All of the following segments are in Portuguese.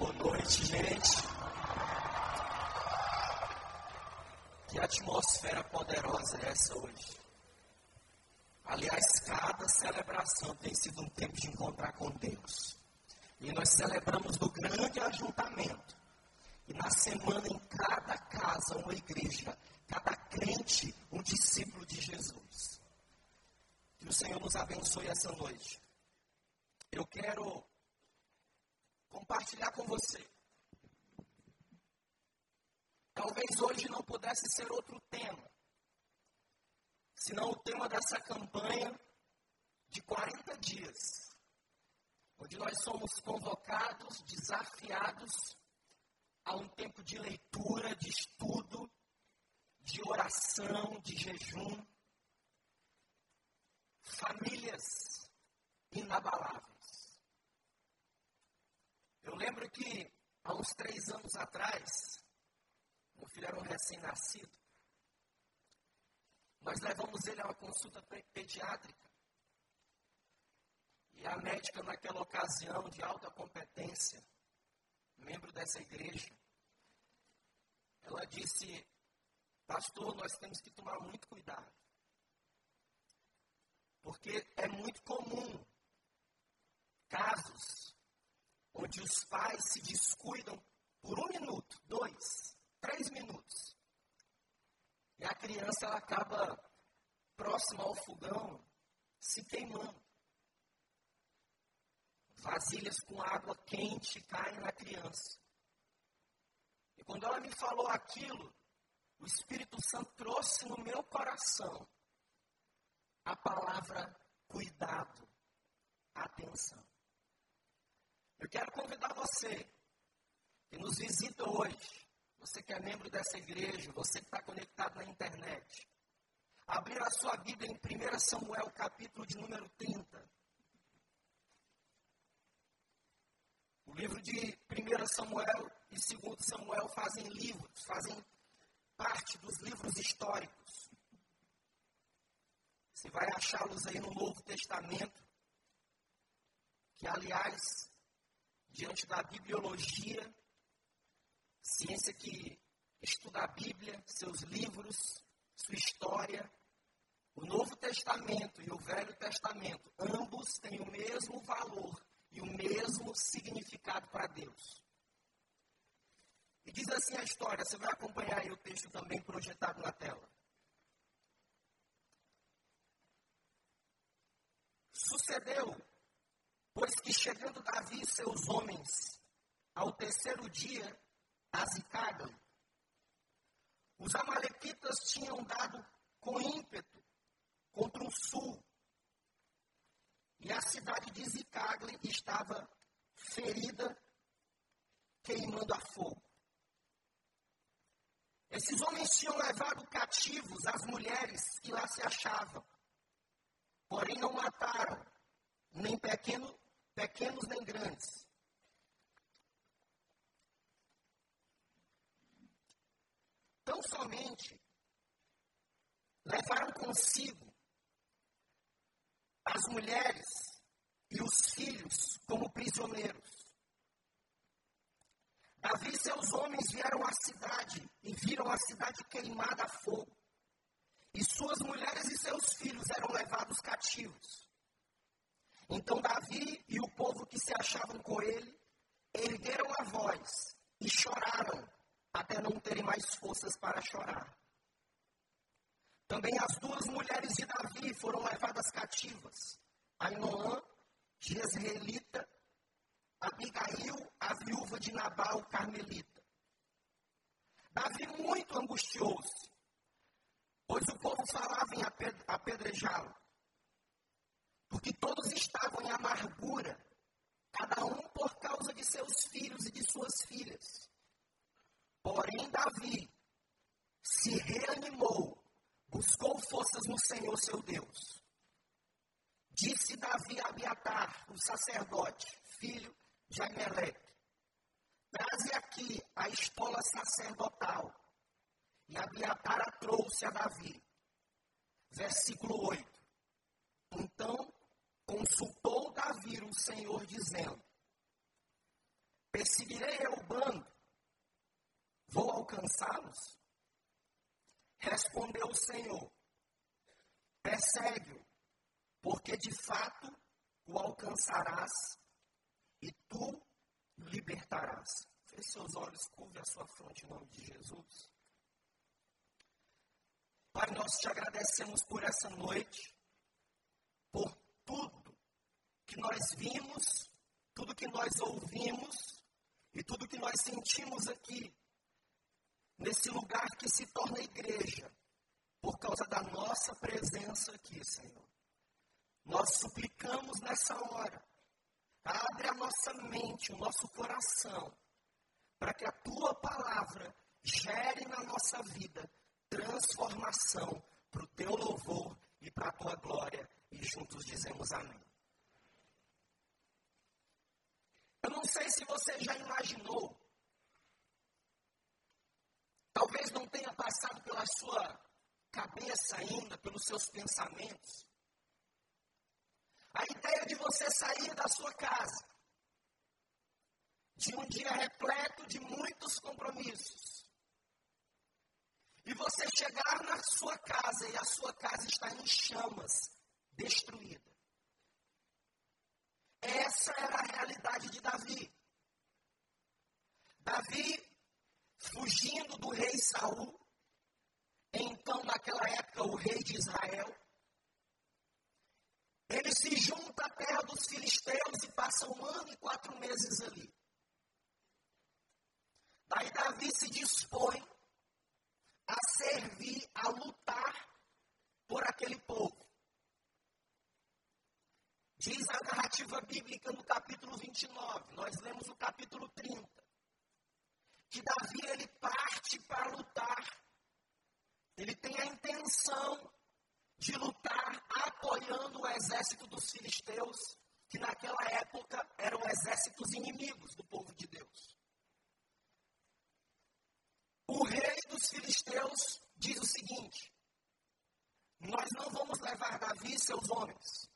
Boa noite, gente. Que atmosfera poderosa é essa hoje? Aliás, cada celebração tem sido um tempo de encontrar com Deus. E nós celebramos no grande ajuntamento. E na semana, em cada casa, uma igreja. Cada crente, um discípulo de Jesus. Que o Senhor nos abençoe essa noite. Eu quero compartilhar com você. Talvez hoje não pudesse ser outro tema, senão o tema dessa campanha de 40 dias, onde nós somos convocados, desafiados a um tempo de leitura, de estudo, de oração, de jejum, famílias inabaláveis. Eu lembro que há uns três anos atrás, meu filho era um recém-nascido, nós levamos ele a uma consulta pediátrica. E a médica, naquela ocasião de alta competência, membro dessa igreja, ela disse: Pastor, nós temos que tomar muito cuidado. Porque é muito comum casos onde os pais se descuidam por um minuto, dois, três minutos. E a criança ela acaba próxima ao fogão, se queimando. Vasilhas com água quente caem na criança. E quando ela me falou aquilo, o Espírito Santo trouxe no meu coração a palavra cuidado, atenção. Eu quero convidar você que nos visita hoje, você que é membro dessa igreja, você que está conectado na internet, abrir a sua Bíblia em 1 Samuel, capítulo de número 30. O livro de 1 Samuel e 2 Samuel fazem livros, fazem parte dos livros históricos. Você vai achá-los aí no Novo Testamento, que aliás diante da bibliologia, ciência que estuda a Bíblia, seus livros, sua história, o Novo Testamento e o Velho Testamento, ambos têm o mesmo valor e o mesmo significado para Deus. E diz assim a história, você vai acompanhar aí o texto também projetado na tela. Sucedeu Pois que chegando Davi e seus homens ao terceiro dia a Zicagam, os amalequitas tinham dado com ímpeto contra o sul. E a cidade de Zicagle estava ferida, queimando a fogo. Esses homens tinham levado cativos as mulheres que lá se achavam, porém não mataram nem pequeno, pequenos nem grandes. Tão somente levaram consigo as mulheres e os filhos como prisioneiros. Davi e seus homens vieram à cidade e viram a cidade queimada a fogo. E suas mulheres e seus filhos eram levados cativos. Então Davi e o povo que se achavam com ele ergueram a voz e choraram até não terem mais forças para chorar. Também as duas mulheres de Davi foram levadas cativas. Ainoã, Jezreelita, Abigail, a viúva de Nabal, Carmelita. Davi muito angustiou-se, pois o povo falava em apedrejá-lo porque todos estavam em amargura, cada um por causa de seus filhos e de suas filhas. Porém, Davi se reanimou, buscou forças no Senhor seu Deus. Disse Davi a Abiatar, o sacerdote, filho de Aimeleque, traze aqui a estola sacerdotal. E Abiatar a trouxe a Davi. Versículo 8. Então consultou Davi o Senhor, dizendo: Seguirei eu o bando? Vou alcançá-los? Respondeu o Senhor: Persegue-o, porque de fato o alcançarás e tu libertarás. Feche seus olhos, curve a sua fronte em nome de Jesus. Pai, nós te agradecemos por essa noite, por tudo que nós vimos, tudo que nós ouvimos e tudo que nós sentimos aqui, nesse lugar que se torna igreja, por causa da nossa presença aqui, Senhor. Nós suplicamos nessa hora, abre a nossa mente, o nosso coração, para que a tua palavra gere na nossa vida transformação para o teu louvor e para a tua glória. E juntos dizemos amém. Eu não sei se você já imaginou, talvez não tenha passado pela sua cabeça ainda, pelos seus pensamentos, a ideia de você sair da sua casa, de um dia repleto de muitos compromissos, e você chegar na sua casa e a sua casa está em chamas, destruída. Essa era a realidade de Davi. Davi, fugindo do rei Saul, então naquela época o rei de Israel, ele se junta à terra dos filisteus e passa um ano e quatro meses ali. Daí Davi se dispõe a servir, a lutar por aquele povo. Diz a narrativa bíblica no capítulo 29, nós lemos o capítulo 30, que Davi ele parte para lutar. Ele tem a intenção de lutar apoiando o exército dos filisteus, que naquela época eram exércitos inimigos do povo de Deus. O rei dos filisteus diz o seguinte: Nós não vamos levar Davi e seus homens.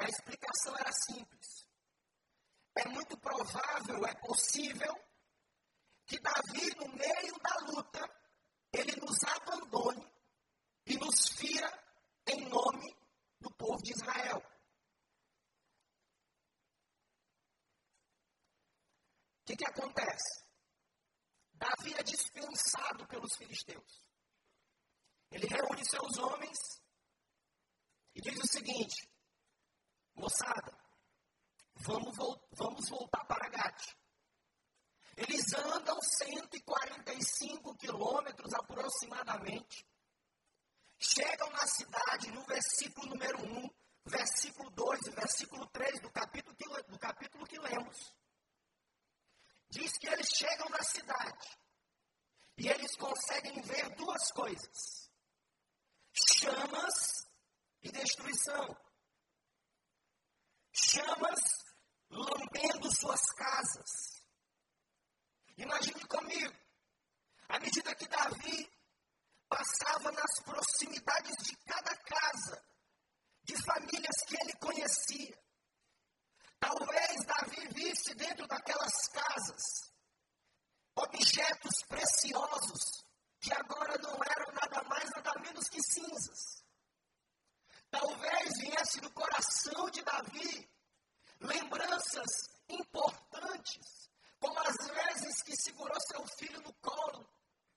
A explicação era simples. É muito provável, é possível, que Davi, no meio da luta, ele nos abandone e nos fira em nome do povo de Israel. O que, que acontece? Davi é dispensado pelos filisteus. Ele reúne seus homens e diz o seguinte: moçada, vamos, vamos voltar para Gate. Eles andam 145 quilômetros aproximadamente. Chegam na cidade, no versículo número 1, versículo 2 e versículo 3 do capítulo que, do capítulo que lemos diz que eles chegam na cidade e eles conseguem ver duas coisas: chamas e destruição. Chamas lambendo suas casas. Imagine comigo, à medida que Davi passava nas proximidades de cada casa, de famílias que ele conhecia, Talvez Davi visse dentro daquelas casas objetos preciosos que agora não eram nada mais, nada menos que cinzas. Viesse no coração de Davi lembranças importantes, como as vezes que segurou seu filho no colo,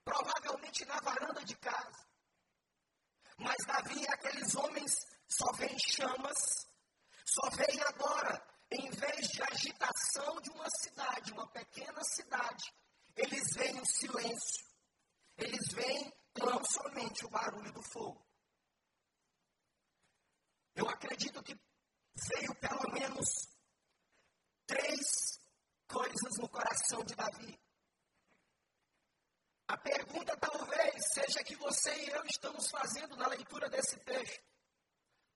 provavelmente na varanda de casa. Mas Davi e aqueles homens só veem chamas, só veem agora em vez de agitação de uma cidade, uma pequena cidade, eles veem o silêncio. Eles veem tão somente o barulho do fogo. Eu acredito que veio pelo menos três coisas no coração de Davi. A pergunta talvez seja que você e eu estamos fazendo na leitura desse texto.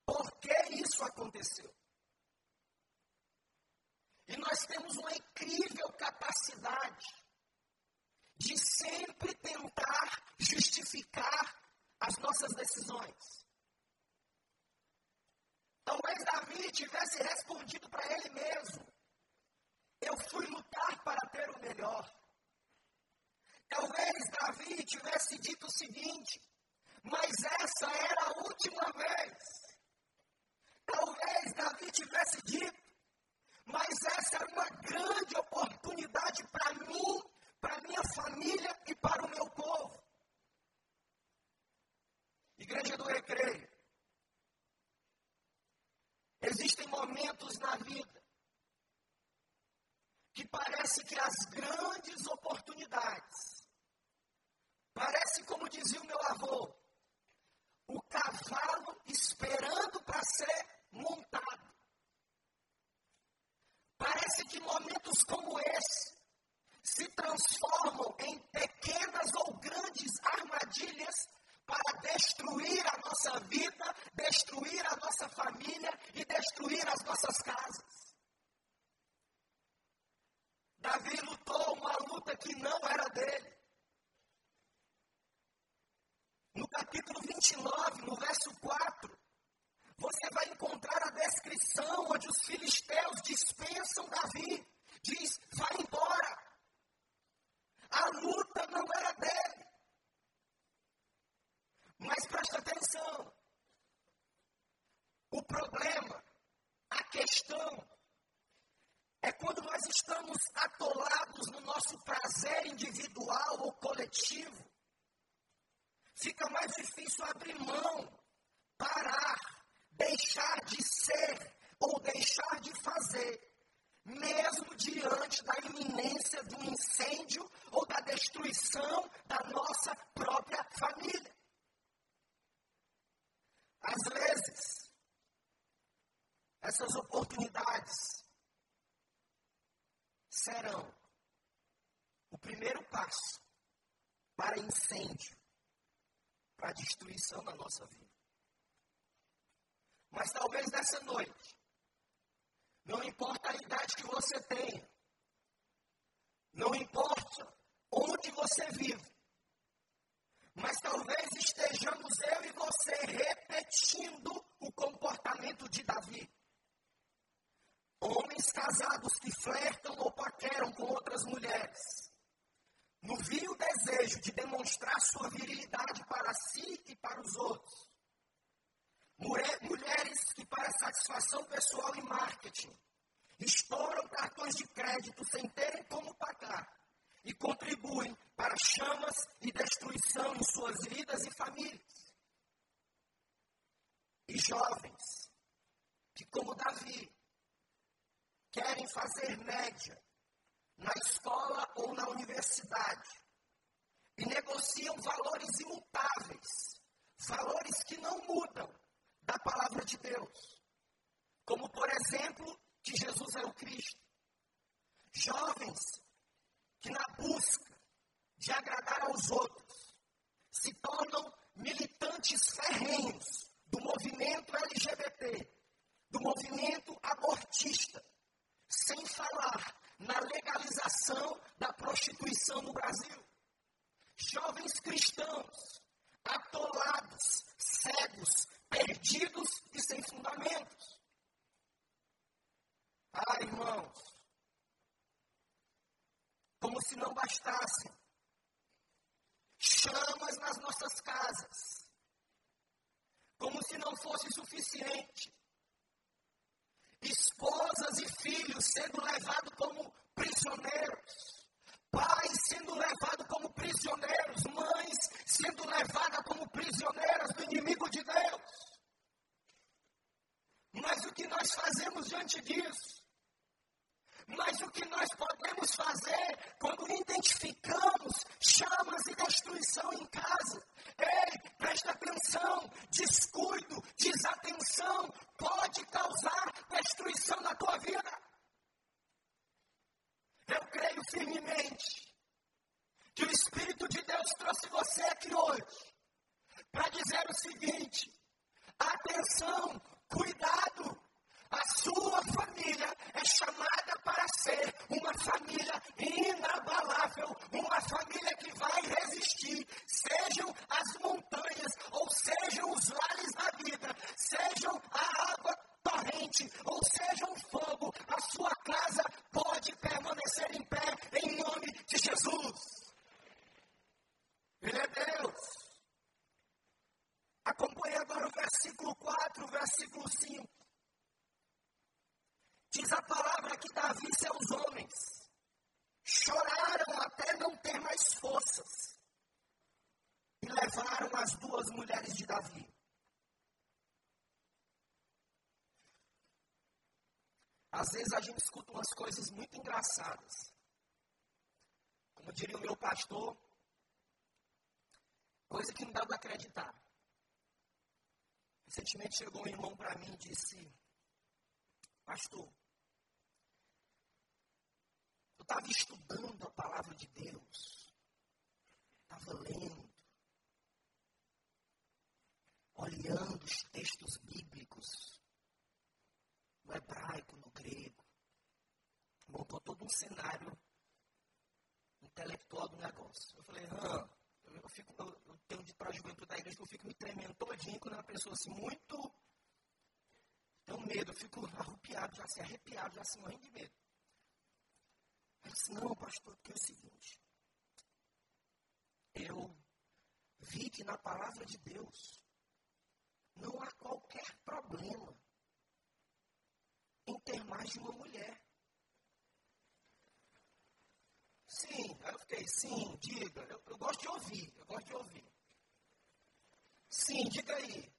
Por que isso aconteceu? E nós temos uma incrível capacidade de sempre tentar justificar as nossas decisões. Talvez Davi tivesse respondido para ele mesmo: Eu fui lutar para ter o melhor. Talvez Davi tivesse dito o seguinte: mas essa era a última vez. Talvez Davi tivesse dito, mas essa era uma grande oportunidade para mim, para minha família e para o meu povo. Igreja do Recreio. Existem momentos na vida que parece que as grandes oportunidades, parece como dizia o meu avô, o cavalo esperando para ser montado. Parece que momentos como esse se transformam em pequenas ou grandes armadilhas para destruir a nossa vida, destruir a nossa família e destruir as nossas casas. Davi lutou uma luta que não era dele. No capítulo 29, no verso 4, você vai encontrar a descrição onde os filisteus dispensam Davi. Diz: vai embora. A luta não era dele. Mas presta atenção. O problema, a questão, é quando nós estamos atolados no nosso prazer individual ou coletivo fica mais difícil abrir mão, parar, deixar de ser ou deixar de fazer, mesmo diante da iminência do incêndio ou da destruição da nossa própria família. Às vezes, essas oportunidades serão o primeiro passo para incêndio para destruição na nossa vida. Mas talvez nessa noite, não importa a idade que você tenha, não importa onde você vive, mas talvez estejamos eu e você repetindo o comportamento de Davi. Homens casados que flertam ou paqueram com outras mulheres no vil desejo de demonstrar sua virilidade para si e para os outros. Mulheres que, para satisfação pessoal e marketing, estouram cartões de crédito sem terem como pagar e contribuem para chamas e destruição em suas vidas e famílias. E jovens que, como Davi, querem fazer média na escola ou na universidade e negociam valores imutáveis, valores que não mudam da palavra de Deus. Como, por exemplo, que Jesus é o Cristo. Jovens que, na busca de agradar aos outros, se tornam militantes ferrenhos do movimento LGBT, do movimento abortista, sem falar na legalização da prostituição no Brasil. Jovens cristãos, atolados, cegos, perdidos e sem fundamentos. Ah, irmãos, como se não bastassem chamas nas nossas casas, como se não fosse suficiente esposas e filhos sendo levados como prisioneiros, pais sendo levados como prisioneiros, mães sendo levadas como prisioneiras do inimigo de Deus. Mas o que nós fazemos diante disso? Mas o que nós podemos fazer quando identificamos chamas e destruição em casa? Ei, presta atenção, descuido, desatenção pode causar destruição na tua vida. Eu creio firmemente que o Espírito de Deus trouxe você aqui hoje para dizer o seguinte: atenção, cuidado, a sua família é chamada para ser uma família inabalável, uma família que vai resistir, sejam as montanhas, ou sejam os vales da vida, sejam a água torrente, ou sejam o fogo, a sua casa pode permanecer em pé em nome de Jesus. Ele é Deus. Acompanhe agora o versículo 4, versículo 5. Diz a palavra que Davi e seus homens choraram até não ter mais forças e levaram as duas mulheres de Davi. Às vezes a gente escuta umas coisas muito engraçadas. Como diria o meu pastor, coisa que não dá para acreditar. Recentemente chegou um irmão para mim e disse: Pastor, eu estava estudando a palavra de Deus, estava lendo, olhando os textos bíblicos, no hebraico, no grego, montou todo um cenário intelectual do negócio. Eu falei, ah, eu, fico, eu, eu tenho dito para a juventude da igreja que eu fico me tremendo todinho quando uma pessoa assim, muito medo, eu fico arrupiado, já assim, arrepiado, já assim, morrendo de medo. Eu disse, não, pastor, porque é o seguinte. Eu vi que na palavra de Deus não há qualquer problema em ter mais de uma mulher. Sim, aí eu fiquei, sim, diga. Eu, eu gosto de ouvir, eu gosto de ouvir. Sim, diga aí.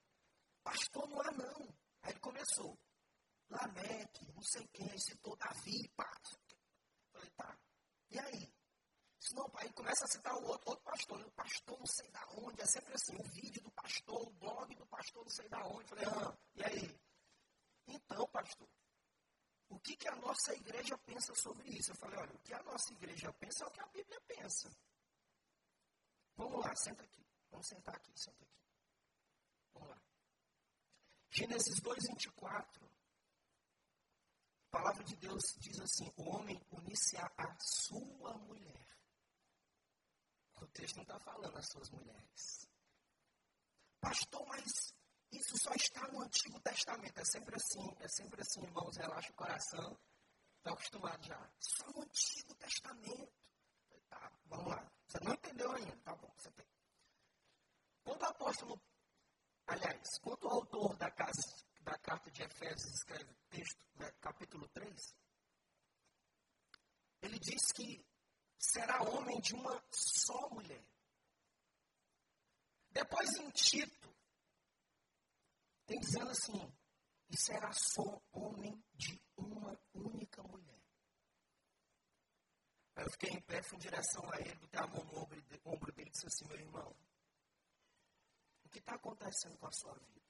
Pastor, não há não. Aí ele começou. Lameque, não sei quem, citou Davi, pá. Falei, tá. E aí? Se não, pai, começa a citar o outro, outro pastor. O pastor não sei da onde, é sempre assim, o vídeo do pastor, o blog do pastor não sei da onde. Falei, ah, e aí? Então, pastor, o que, que a nossa igreja pensa sobre isso? Eu falei, olha, o que a nossa igreja pensa é o que a Bíblia pensa. Vamos lá, senta aqui. Vamos sentar aqui, senta aqui. Vamos lá. Gênesis 2, 24. A palavra de Deus diz assim: o homem unisse a, a sua mulher. O texto não está falando as suas mulheres. Pastor, mas isso só está no Antigo Testamento. É sempre assim, é sempre assim, irmãos, relaxa o coração. Está acostumado já. Só no Antigo Testamento. Tá, vamos lá. Você não entendeu ainda? Tá bom, você tem. Quando o apóstolo, aliás, quando o autor da, casa, da carta de Efésios escreve texto, né, capítulo 3, ele diz que será homem de uma só mulher. Depois em Tito, tem dizendo assim, e será só homem de uma única mulher. Aí eu fiquei em pé, fui em direção a ele, botei a mão no ombro, dele e disse assim, meu irmão, o que está acontecendo com a sua vida?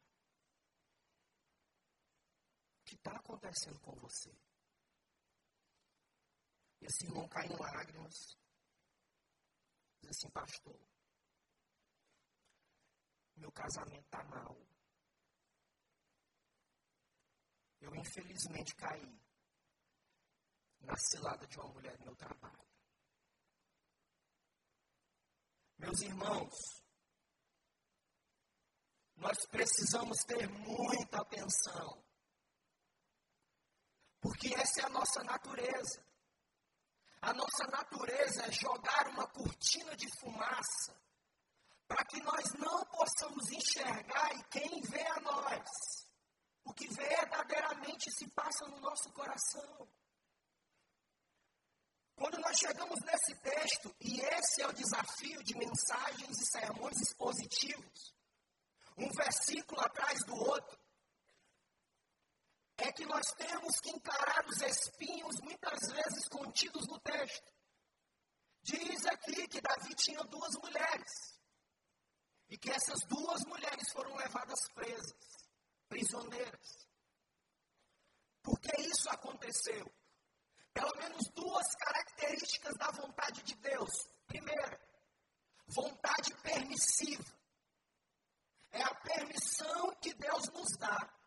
O que está acontecendo com você? E esse irmão cai em lágrimas. Diz assim, pastor, meu casamento está mal. Eu infelizmente caí na cilada de uma mulher no meu trabalho. Meus irmãos, nós precisamos ter muita atenção. Porque essa é a nossa natureza. A nossa natureza é jogar uma cortina de fumaça para que nós não possamos enxergar e quem vê a nós o que verdadeiramente se passa no nosso coração. Quando nós chegamos nesse texto, e esse é o desafio de mensagens e sermões expositivos, um versículo atrás do outro, é que nós temos que encarar os espinhos muitas vezes contidos no texto. Diz aqui que Davi tinha duas mulheres. E que essas duas mulheres foram levadas presas, prisioneiras. Por que isso aconteceu? Pelo menos duas características da vontade de Deus. Primeira, vontade permissiva. É a permissão que Deus nos dá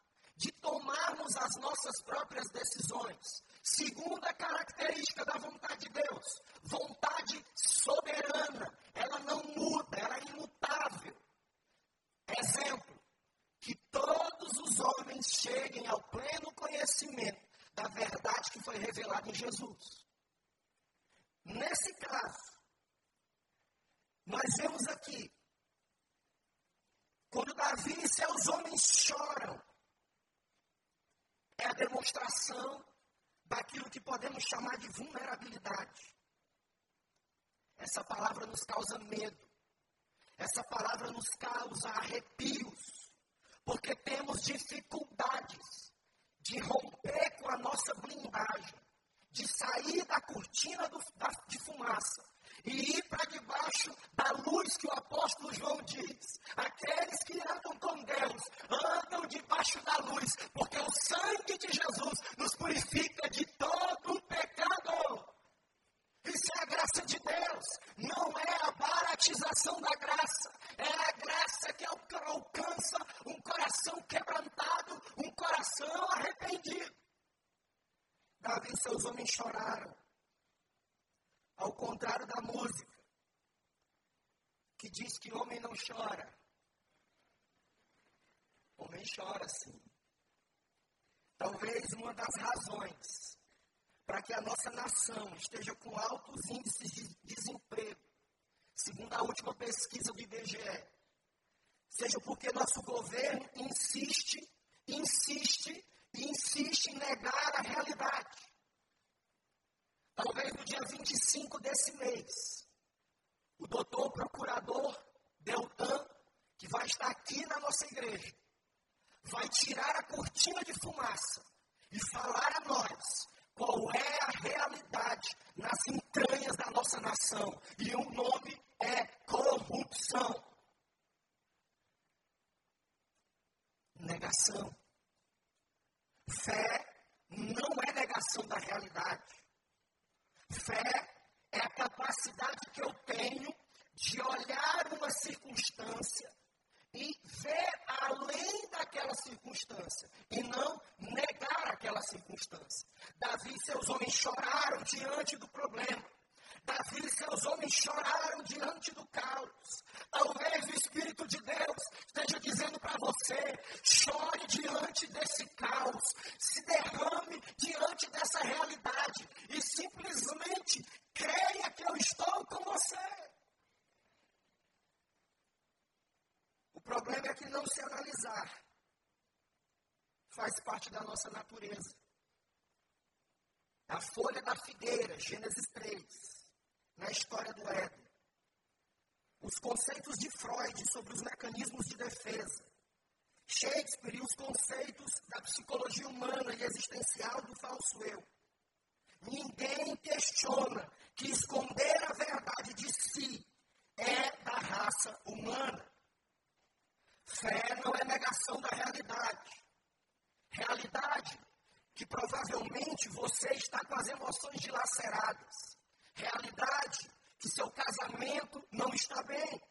de tomarmos as nossas próprias decisões. Segunda característica da vontade de Deus, vontade soberana. Ela não muda, ela é imutável. Exemplo, que todos os homens cheguem ao pleno conhecimento da verdade que foi revelada em Jesus. Nesse caso, nós vemos aqui, quando Davi e seus homens choram, é a demonstração daquilo que podemos chamar de vulnerabilidade. Essa palavra nos causa medo. Essa palavra nos causa arrepios, porque temos dificuldades de romper com a nossa blindagem, de sair da cortina do, da, de fumaça e ir para debaixo da luz que o apóstolo João diz. Aqueles que andam com Deus andam debaixo da luz, porque o sangue de Jesus nos purifica de todo o pecado. Isso é a graça de Deus, não é a baratização da graça, é a graça que alcança um coração quebrantado, um coração arrependido. Davi seus homens choraram ao contrário da música, que diz que homem não chora. Homem chora sim. Talvez uma das razões para que a nossa nação esteja com altos índices de desemprego, segundo a última pesquisa do IBGE, seja porque nosso governo insiste, insiste e insiste em negar a realidade. Talvez no dia 25 desse mês, o doutor procurador Deltan, que vai estar aqui na nossa igreja, vai tirar a cortina de fumaça e falar a nós qual é a realidade nas entranhas da nossa nação. E o nome é corrupção. Negação. Fé não é negação da realidade. Fé é a capacidade que eu tenho de olhar uma circunstância e ver além daquela circunstância e não negar aquela circunstância. Davi e seus homens choraram diante do problema. Davi e seus homens choraram diante do caos. Talvez o Espírito de Deus esteja dizendo para você: chore diante desse caos, se derrame diante dessa realidade e simplesmente creia que eu estou com você. O problema é que não se analisar faz parte da nossa natureza. A folha da figueira, Gênesis 3 na história do Éden. Os conceitos de Freud sobre os mecanismos de defesa. Shakespeare e os conceitos da psicologia humana e existencial do falso eu. Ninguém questiona que esconder a verdade de si é da raça humana. Fé não é negação da realidade. Realidade que provavelmente você está com as emoções dilaceradas Realidade que seu casamento não está bem.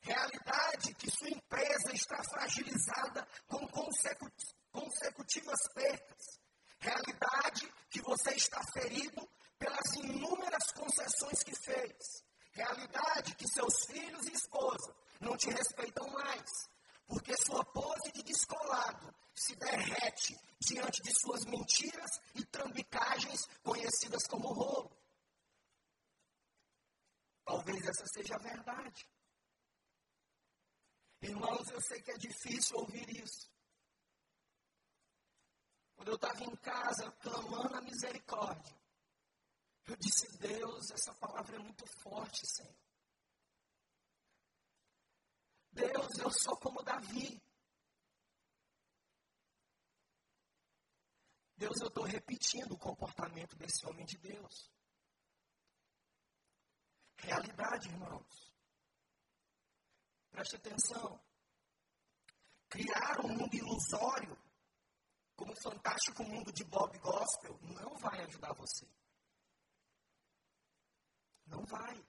Realidade que sua empresa está fragilizada com consecutivas perdas. Realidade que você está ferido pelas inúmeras concessões que fez. Realidade que seus filhos e esposa não te respeitam mais, porque sua pose de descolado se derrete diante de suas mentiras e trambicagens conhecidas como roubo. Talvez essa seja a verdade. Irmãos, eu sei que é difícil ouvir isso. Quando eu estava em casa clamando a misericórdia, eu disse: Deus, essa palavra é muito forte, Senhor. Deus, eu sou como Davi. Deus, eu estou repetindo o comportamento desse homem de Deus realidade, irmãos. Preste atenção. Criar um mundo ilusório, como o fantástico mundo de Bob Gospel, não vai ajudar você. Não vai.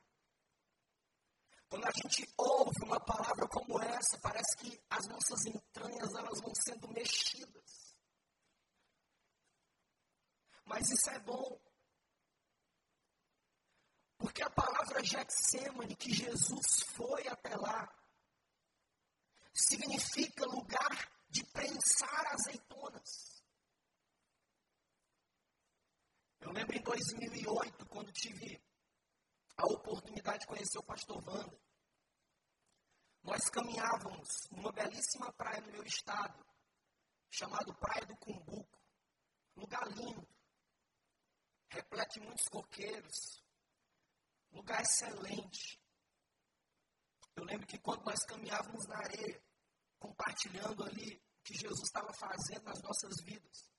Quando a gente ouve uma palavra como essa, parece que as nossas entranhas elas vão sendo mexidas. Mas isso é bom. Porque a palavra Getsemane, que Jesus foi até lá, significa lugar de prensar azeitonas. Eu lembro em 2008, quando tive a oportunidade de conhecer o pastor Wanda. Nós caminhávamos numa belíssima praia no meu estado, chamado Praia do Cumbuco. Lugar lindo. de muitos coqueiros, lugar excelente. Eu lembro que quando nós caminhávamos na areia, compartilhando ali o que Jesus estava fazendo nas nossas vidas,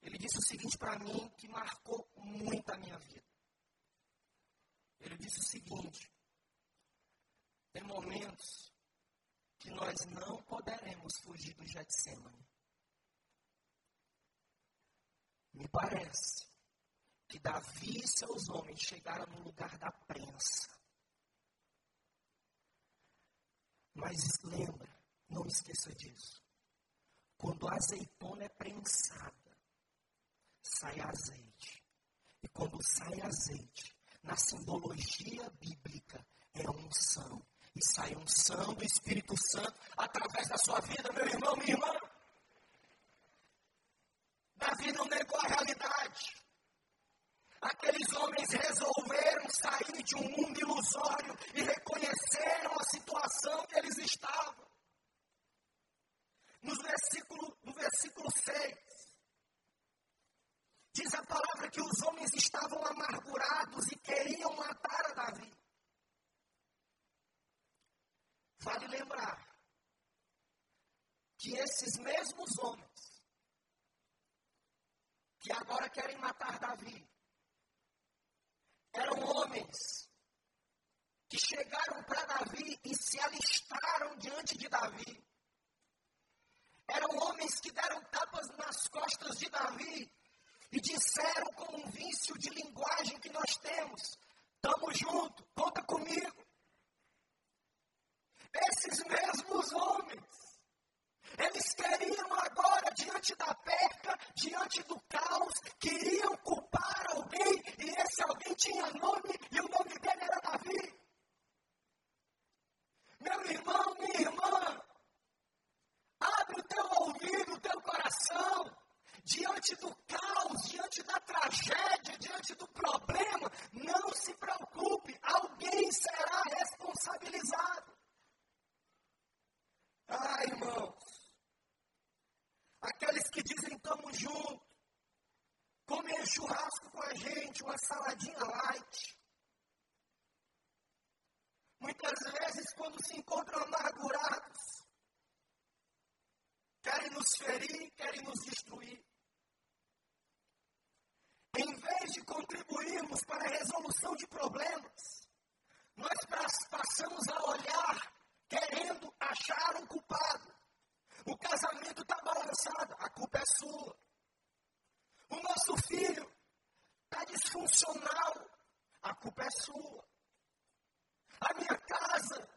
ele disse o seguinte para mim que marcou muito a minha vida. Ele disse o seguinte: tem momentos que nós não poderemos fugir do Getsemane. Me parece que Davi e seus homens chegaram no lugar da prensa. Mas lembra, não esqueça disso. Quando a azeitona é prensada, sai azeite. E quando sai azeite, na simbologia bíblica, é unção. E sai unção do Espírito Santo através da sua vida, meu irmão, minha irmã. Davi não negou a realidade. Aqueles homens resolveram sair de um mundo ilusório e reconheceram a situação que eles estavam. No versículo, no versículo 6, diz a palavra que os homens estavam amargurados e queriam matar a Davi. Vale lembrar que esses mesmos homens que agora querem matar Davi eram homens que chegaram para Davi e se alistaram diante de Davi. Eram homens que deram tapas nas costas de Davi e disseram com um vício de linguagem que nós temos: Tamo junto, conta comigo. Esses mesmos homens, eles queriam agora, diante da perca, diante do caos, queriam culpar alguém, e esse alguém tinha nome, e o nome dele era Davi. Meu irmão, minha irmã, abre o teu ouvido, o teu coração, diante do caos, diante da tragédia, diante do problema, não se preocupe, alguém será responsabilizado. Ah, irmãos, aqueles que dizem estamos juntos, comem churrasco com a gente, uma saladinha light. Muitas vezes, quando se encontram amargurados, querem nos ferir, querem nos destruir. Em vez de contribuirmos para a resolução de problemas, nós passamos a olhar querendo achar um culpado. O casamento está balançado, a culpa é sua. O nosso filho está disfuncional, a culpa é sua. A minha casa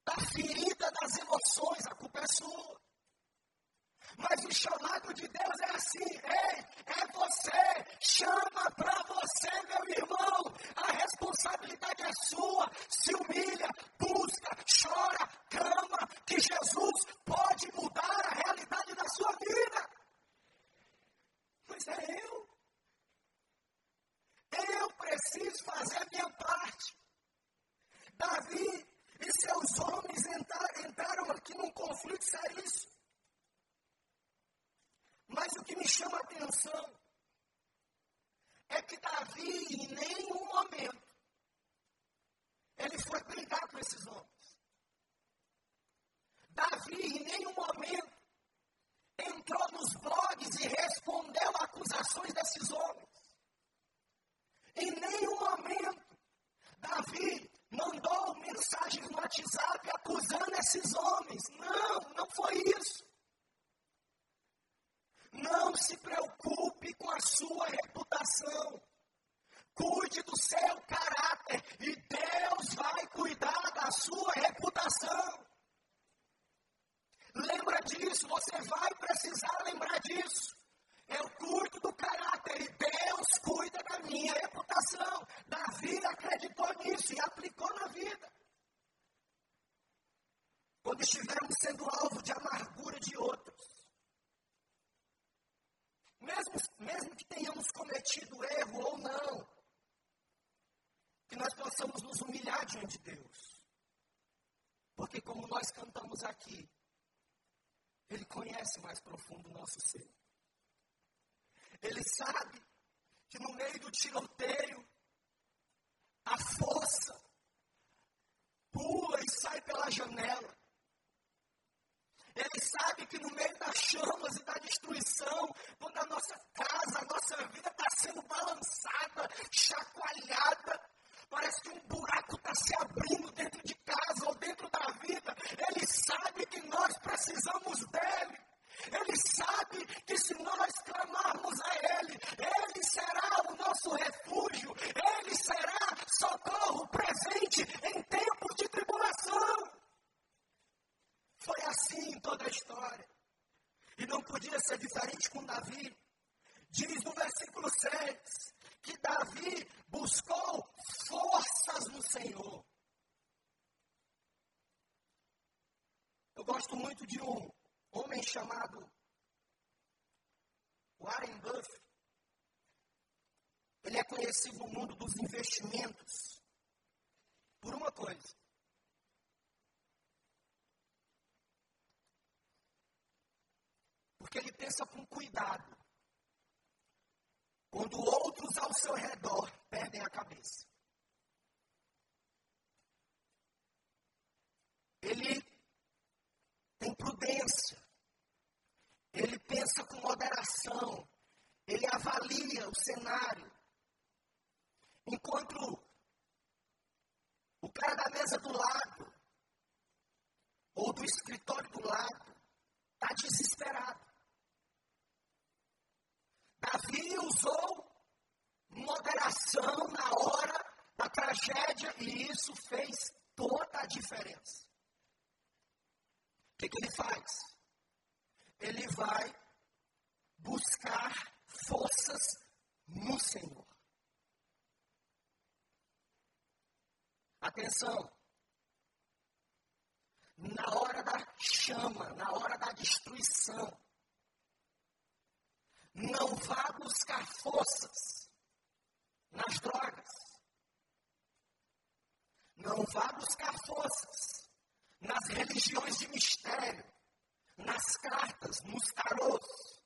está ferida das emoções, a culpa é sua. Mas o chamado de Deus é assim: ei, é você, chama para você, meu irmão. A responsabilidade é sua. Se humilha, busca, chora, clama, que Jesus pode mudar a realidade da sua vida. Mas é eu. Eu preciso fazer a minha parte. Davi seus homens entraram aqui num conflito seríssimo. Mas o que me chama a atenção é que Davi, em nenhum momento, ele foi brigar com esses homens. Davi, em nenhum momento, entrou nos blogs e respondeu a acusações desses homens. Em nenhum momento, Davi mandou mensagens no WhatsApp acusando esses homens. Não, não foi isso. Não se preocupe com a sua reputação. Cuide do seu caráter e Deus vai cuidar da sua reputação. Lembra disso, você vai precisar lembrar disso. Eu cuido do caráter e Deus cuida da minha reputação. Davi acreditou nisso e aplicou na vida. Quando estivermos sendo alvo de amargura de outros, mesmo, mesmo que tenhamos cometido erro ou não, que nós possamos nos humilhar diante de Deus. Porque, como nós cantamos aqui, Ele conhece mais profundo o nosso ser. Ele sabe que no meio do tiroteio, a força pula e sai pela janela. Ele sabe que no meio das chamas e da destruição, quando a nossa casa, a nossa vida está sendo balançada, chacoalhada, parece que um buraco está se abrindo dentro de casa ou dentro da vida. Ele sabe que nós precisamos dele. Ele sabe que se nós clamarmos a Ele, Ele será o nosso refúgio, Ele será socorro presente em tempos de tribulação. Foi assim em toda a história. E não podia ser diferente com Davi. Diz no versículo 6 que Davi buscou forças no Senhor. Eu gosto muito de um homem chamado Warren Buffett. Ele é conhecido no mundo dos investimentos por uma coisa. Porque ele pensa com cuidado. Quando outros ao seu redor perdem a cabeça. Ele tem prudência. Ele pensa com moderação. Ele avalia o cenário. Enquanto o cara da mesa do lado, ou do escritório do lado, está desesperado. Davi usou moderação na hora da tragédia e isso fez toda a diferença. O que, que ele faz? Ele vai buscar forças no Senhor. Atenção. Na hora da chama, na hora da destruição, não vá buscar forças nas drogas. Não vá buscar forças nas religiões de mistério, nas cartas, nos tarôs.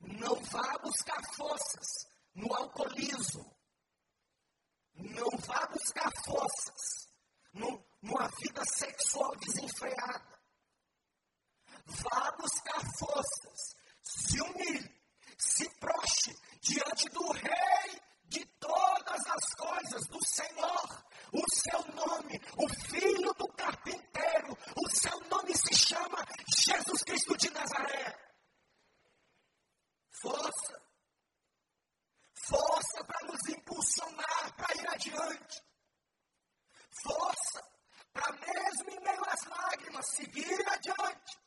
Não vá buscar forças no alcoolismo. Não vá buscar forças no, numa vida sexual desenfreada. Vá buscar forças se humilhe, se proste diante do Rei de todas as coisas, do Senhor. O seu nome, o Filho do Carpinteiro, o seu nome se chama Jesus Cristo de Nazaré. Força, força para nos impulsionar para ir adiante. Força para, mesmo em meio às lágrimas, seguir adiante.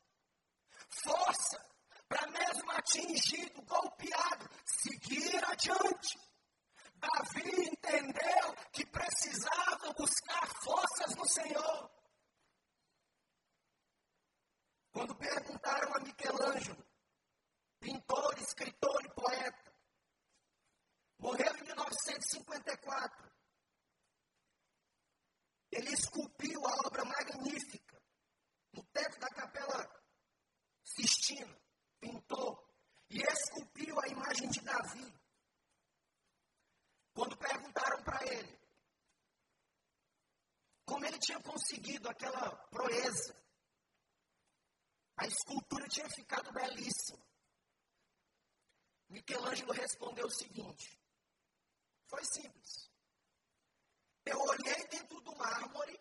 Força para mesmo atingido, golpeado, seguir adiante. Davi entendeu que precisava buscar forças no Senhor. Quando perguntaram a Michelangelo, pintor, escritor e poeta, morreu em 1954. Ele esculpiu a obra magnífica no teto da Capela Sistina pintou e esculpiu a imagem de Davi. Quando perguntaram para ele como ele tinha conseguido aquela proeza, a escultura tinha ficado belíssima. Michelangelo respondeu o seguinte: foi simples. Eu olhei dentro do mármore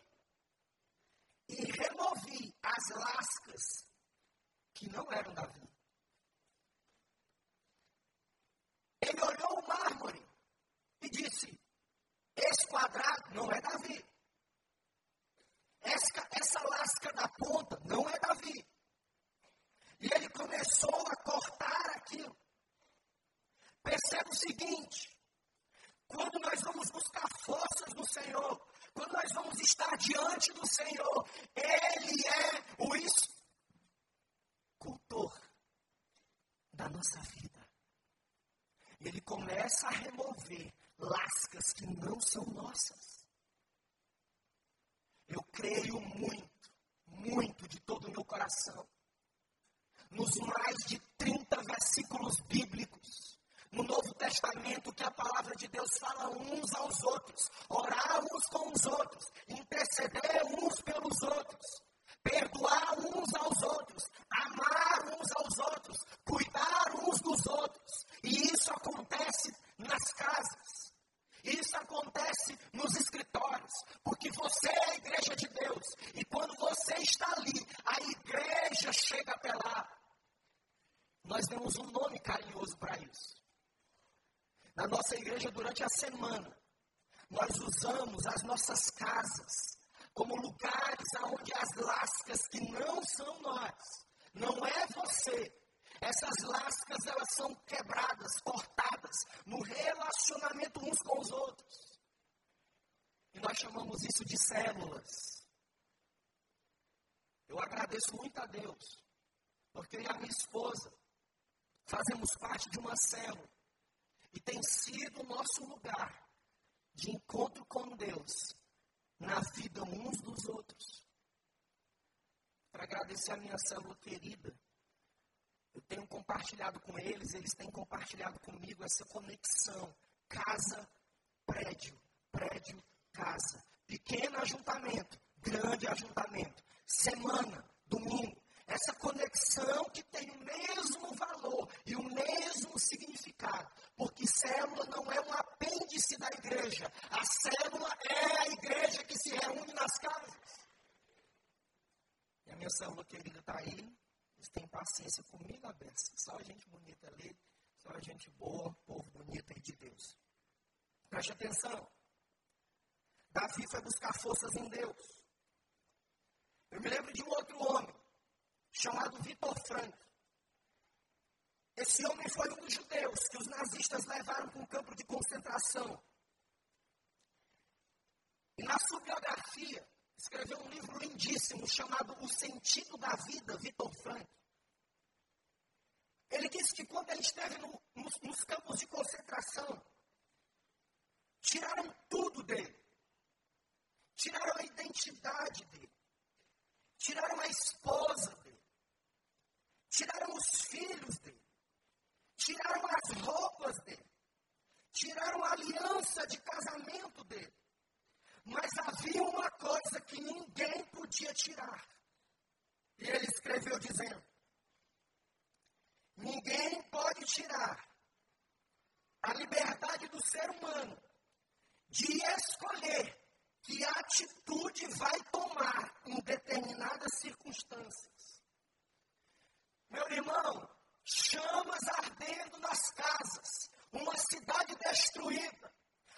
e removi as lascas que não eram Davi. Ele olhou o mármore e disse: Esse quadrado não é Davi. Essa, essa lasca da ponta não é Davi. E ele começou a cortar aquilo. Percebe o seguinte: quando nós vamos buscar forças no Senhor, quando nós vamos estar diante do Senhor, Ele é o escultor da nossa vida ele começa a remover lascas que não são nossas. Eu creio muito, muito de todo o meu coração, nos mais de 30 versículos bíblicos no Novo Testamento de Deus fala uns aos outros, orar uns com os outros, interceder uns pelos outros, perdoar uns aos outros, amar uns aos outros, cuidar uns dos outros. E isso acontece nas casas. Isso acontece nos escritórios, porque você é a igreja de Deus. E quando você está ali, a igreja chega até lá. Nós temos um nome carinhoso para isso. Na nossa igreja, durante a semana, nós usamos as nossas casas como lugares onde as lascas que não são nós, não é você, essas lascas elas são quebradas, cortadas no relacionamento uns com os outros. E nós chamamos isso de células. Eu agradeço muito a Deus, porque eu e a minha esposa fazemos parte de uma célula. Tem sido o nosso lugar de encontro com Deus na vida uns dos outros. Para agradecer a minha célula querida, eu tenho compartilhado com eles, eles têm compartilhado comigo essa conexão. Casa, prédio, prédio, casa. Pequeno ajuntamento, grande ajuntamento. Semana, domingo, essa conexão que tem o mesmo valor e o mesmo significado. Porque célula não é um apêndice da igreja. A célula é a igreja que se reúne nas casas. E a minha célula querida está aí. Eles têm paciência comigo, a benção. Só gente bonita ali. Só gente boa, povo bonito aí de Deus. Preste atenção. Davi foi buscar forças em Deus. Eu me lembro de um outro homem chamado Vitor Frank. Esse homem foi um dos judeus que os nazistas levaram para um campo de concentração. E na sua biografia, escreveu um livro lindíssimo chamado O Sentido da Vida, Vitor Frank. Ele disse que quando ele esteve no, nos, nos campos de concentração, tiraram tudo dele. Tiraram a identidade dele. Tiraram a esposa dele tiraram os filhos dele, tiraram as roupas dele, tiraram a aliança de casamento dele. Mas havia uma coisa que ninguém podia tirar. E ele escreveu dizendo: Ninguém pode tirar a liberdade do ser humano de escolher que atitude vai tomar em determinadas circunstâncias. Meu irmão, chamas ardendo nas casas, uma cidade destruída.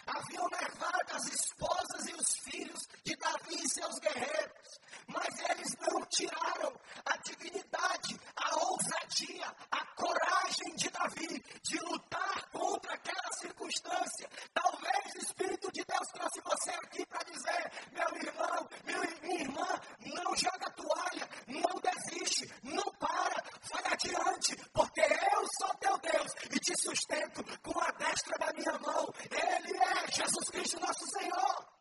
Haviam levado as esposas e os filhos de Davi e seus guerreiros, mas eles não tiraram a dignidade, a ousadia, a coragem de Davi de lutar contra aquela circunstância. Talvez o Espírito de Deus trouxe você aqui para dizer: meu irmão, meu, minha irmã, não joga toalha, não desiste, não para, vai adiante, porque eu sou teu Deus e te sustento com a destra da minha mão. Ele é Jesus Cristo, nosso Senhor.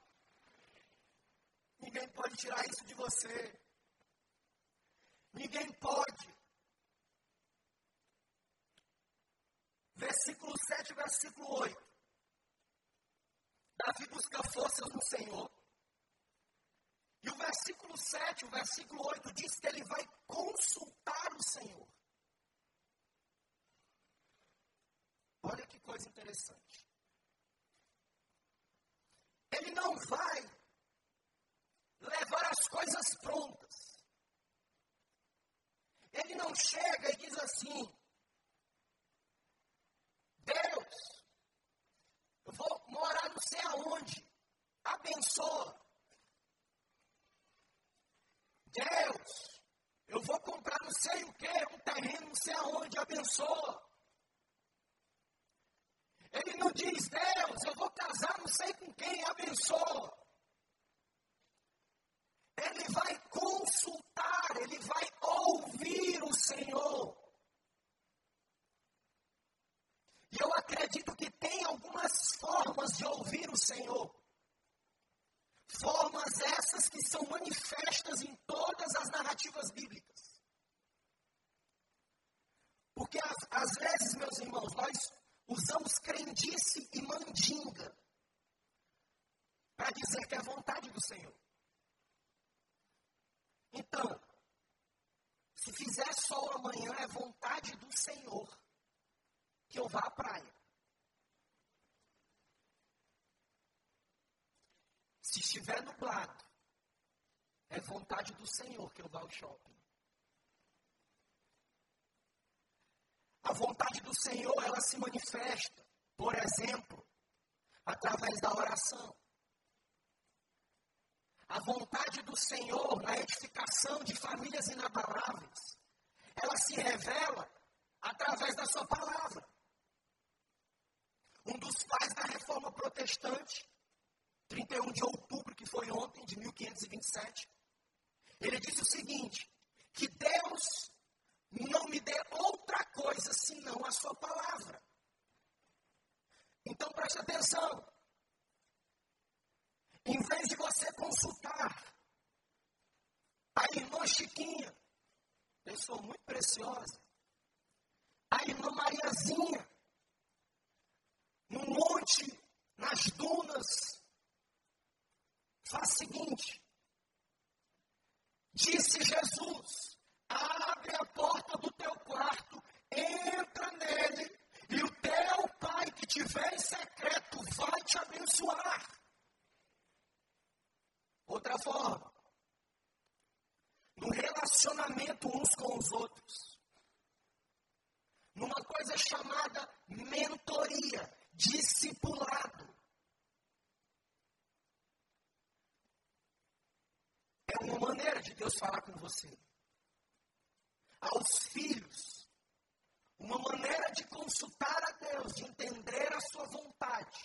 Ninguém pode tirar isso de você. Ninguém pode. Versículo 7, versículo 8. Davi busca forças no Senhor. E o versículo 7, o versículo 8 diz que ele vai consultar o Senhor. Olha que coisa interessante. Não vai levar as coisas prontas. Ele não chega e diz assim: Deus, eu vou morar não sei aonde, abençoa. Deus, eu vou comprar não sei o que, um terreno não sei aonde, abençoa. Ele não diz, Deus, eu vou casar não sei com quem, abençoa ele vai consultar, ele vai ouvir o Senhor. E eu acredito que tem algumas formas de ouvir o Senhor. Formas essas que são manifestas em todas as narrativas bíblicas. Porque às vezes, meus irmãos, nós usamos crendice e mandinga para dizer que é a vontade do Senhor. Então, se fizer sol amanhã, é vontade do Senhor que eu vá à praia. Se estiver nublado, é vontade do Senhor que eu vá ao shopping. A vontade do Senhor, ela se manifesta, por exemplo, através da oração. A vontade do Senhor na edificação de famílias inabaláveis, ela se revela através da sua palavra. Um dos pais da reforma protestante, 31 de outubro, que foi ontem, de 1527, ele disse o seguinte: que Deus não me dê outra coisa senão a sua palavra. Então preste atenção. Em vez de você consultar a irmã Chiquinha, pessoa muito preciosa, a irmã Mariazinha, no monte, nas dunas, faz o seguinte: disse Jesus, abre a porta do teu quarto, entra nele, e o teu pai que vê em secreto vai te abençoar. Outra forma, no relacionamento uns com os outros, numa coisa chamada mentoria, discipulado. É uma maneira de Deus falar com você. Aos filhos, uma maneira de consultar a Deus, de entender a sua vontade,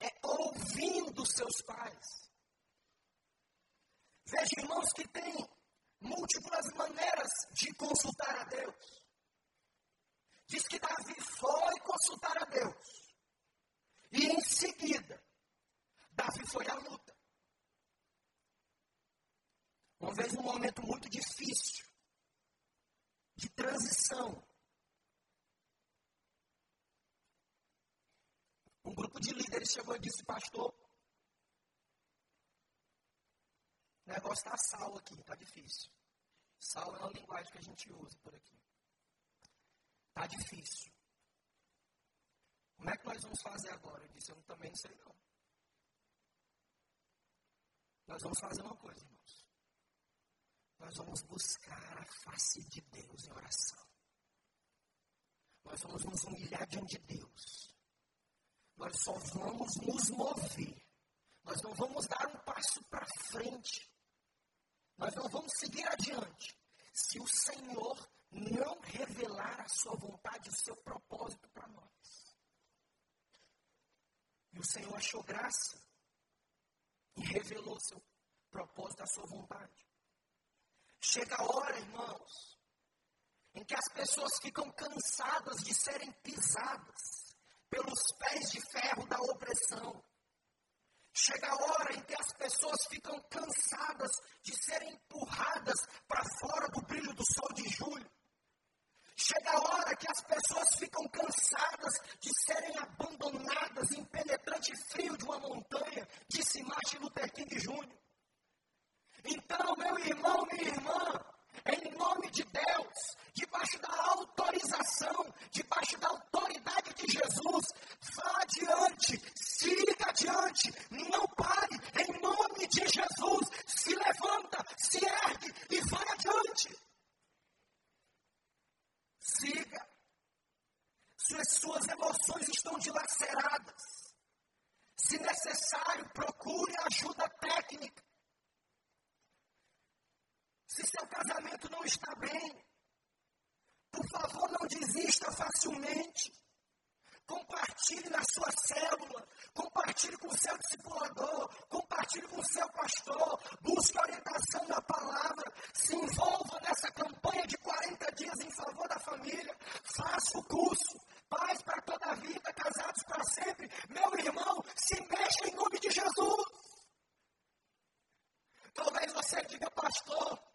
é ouvindo seus pais. Veja, irmãos, que tem múltiplas maneiras de consultar a Deus. Diz que Davi foi consultar a Deus. E em seguida, Davi foi à luta. Uma vez um momento muito difícil, Um grupo de líderes chegou e disse, pastor, O negócio está sal aqui, está difícil. Sal é uma linguagem que a gente usa por aqui. Está difícil. Como é que nós vamos fazer agora? Eu disse, eu também não sei não. Nós vamos fazer uma coisa, irmãos. Nós vamos buscar a face de Deus em oração. Nós vamos nos humilhar diante de Deus. Nós só vamos nos mover. Nós não vamos dar um passo para frente nós não vamos seguir adiante se o Senhor não revelar a sua vontade, o seu propósito para nós. E o Senhor achou graça e revelou o seu propósito, a sua vontade. Chega a hora, irmãos, em que as pessoas ficam cansadas de serem pisadas pelos pés de ferro da opressão. Chega a hora em que as pessoas ficam cansadas de serem empurradas para fora do brilho do sol de julho. Chega a hora que as pessoas ficam cansadas de serem abandonadas em penetrante frio de uma montanha, disse Martin Luther King Jr. Então, meu irmão, minha irmã, em nome de Deus, debaixo da autorização, debaixo da autoridade de Jesus, vá adiante, siga adiante, não pare, em nome de Jesus, se levanta, se ergue e vai adiante. Siga. Se as suas emoções estão dilaceradas, se necessário, procure ajuda técnica. Se seu casamento não está bem, por favor, não desista facilmente. Compartilhe na sua célula, compartilhe com o seu discipulador, compartilhe com o seu pastor, busque orientação na palavra, se envolva nessa campanha de 40 dias em favor da família, faça o curso, paz para toda a vida, casados para sempre. Meu irmão, se mexa em nome de Jesus. Talvez você diga, pastor,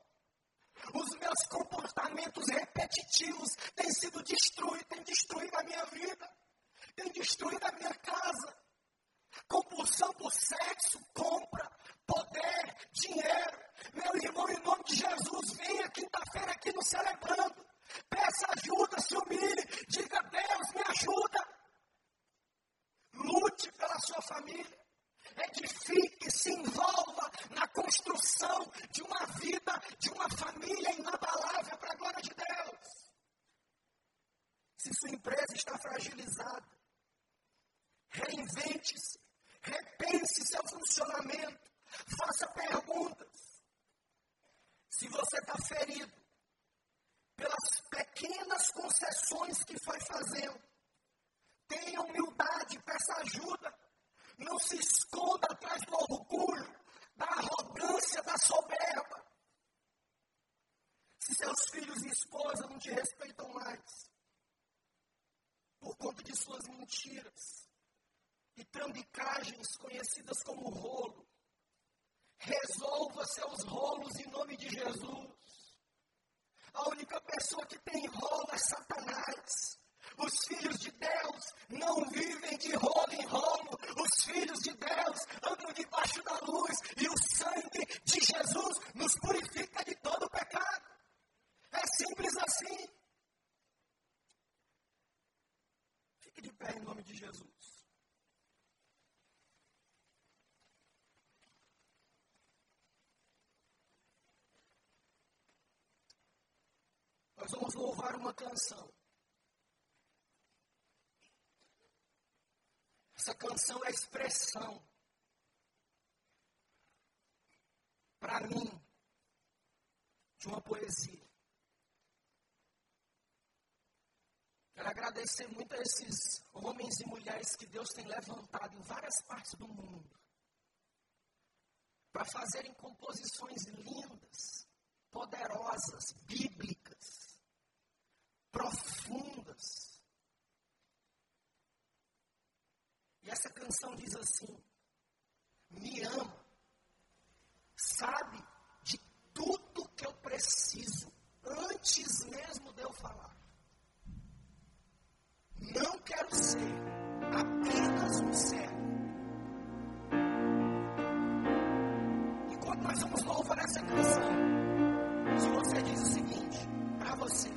os meus comportamentos repetitivos têm sido destruídos, têm destruído a minha vida, têm destruído a minha casa. Compulsão por sexo, compra, poder, dinheiro. Meu irmão, em nome de Jesus, venha quinta-feira aqui no Celebrando. Peça ajuda, se humilhe, diga, Deus, me ajuda. Lute pela sua família. Edifique, se envolva na construção de uma vida, de uma família inabalável para a glória de Deus. Se sua empresa está fragilizada, reinvente-se, repense seu funcionamento, faça perguntas. Se você está ferido pelas pequenas concessões que foi fazendo, tenha humildade, peça ajuda. Não se esconda atrás do orgulho, da arrogância, da soberba. Se seus filhos e esposa não te respeitam mais, por conta de suas mentiras e trambicagens conhecidas como rolo, resolva seus rolos em nome de Jesus. A única pessoa que tem rolo é Satanás. Os filhos de Deus não vivem de rolo em rolo. Os filhos de Deus andam debaixo da luz e o sangue de Jesus nos purifica de todo pecado. É simples assim. Fique de pé em nome de Jesus. Nós vamos louvar uma canção. Essa canção é expressão, para mim, de uma poesia. Quero agradecer muito a esses homens e mulheres que Deus tem levantado em várias partes do mundo para fazerem composições lindas, poderosas, bíblicas, profundas E essa canção diz assim: Me ama, sabe de tudo que eu preciso, antes mesmo de eu falar. Não quero ser apenas um servo. Enquanto nós vamos louvar essa canção, se você diz o seguinte para você,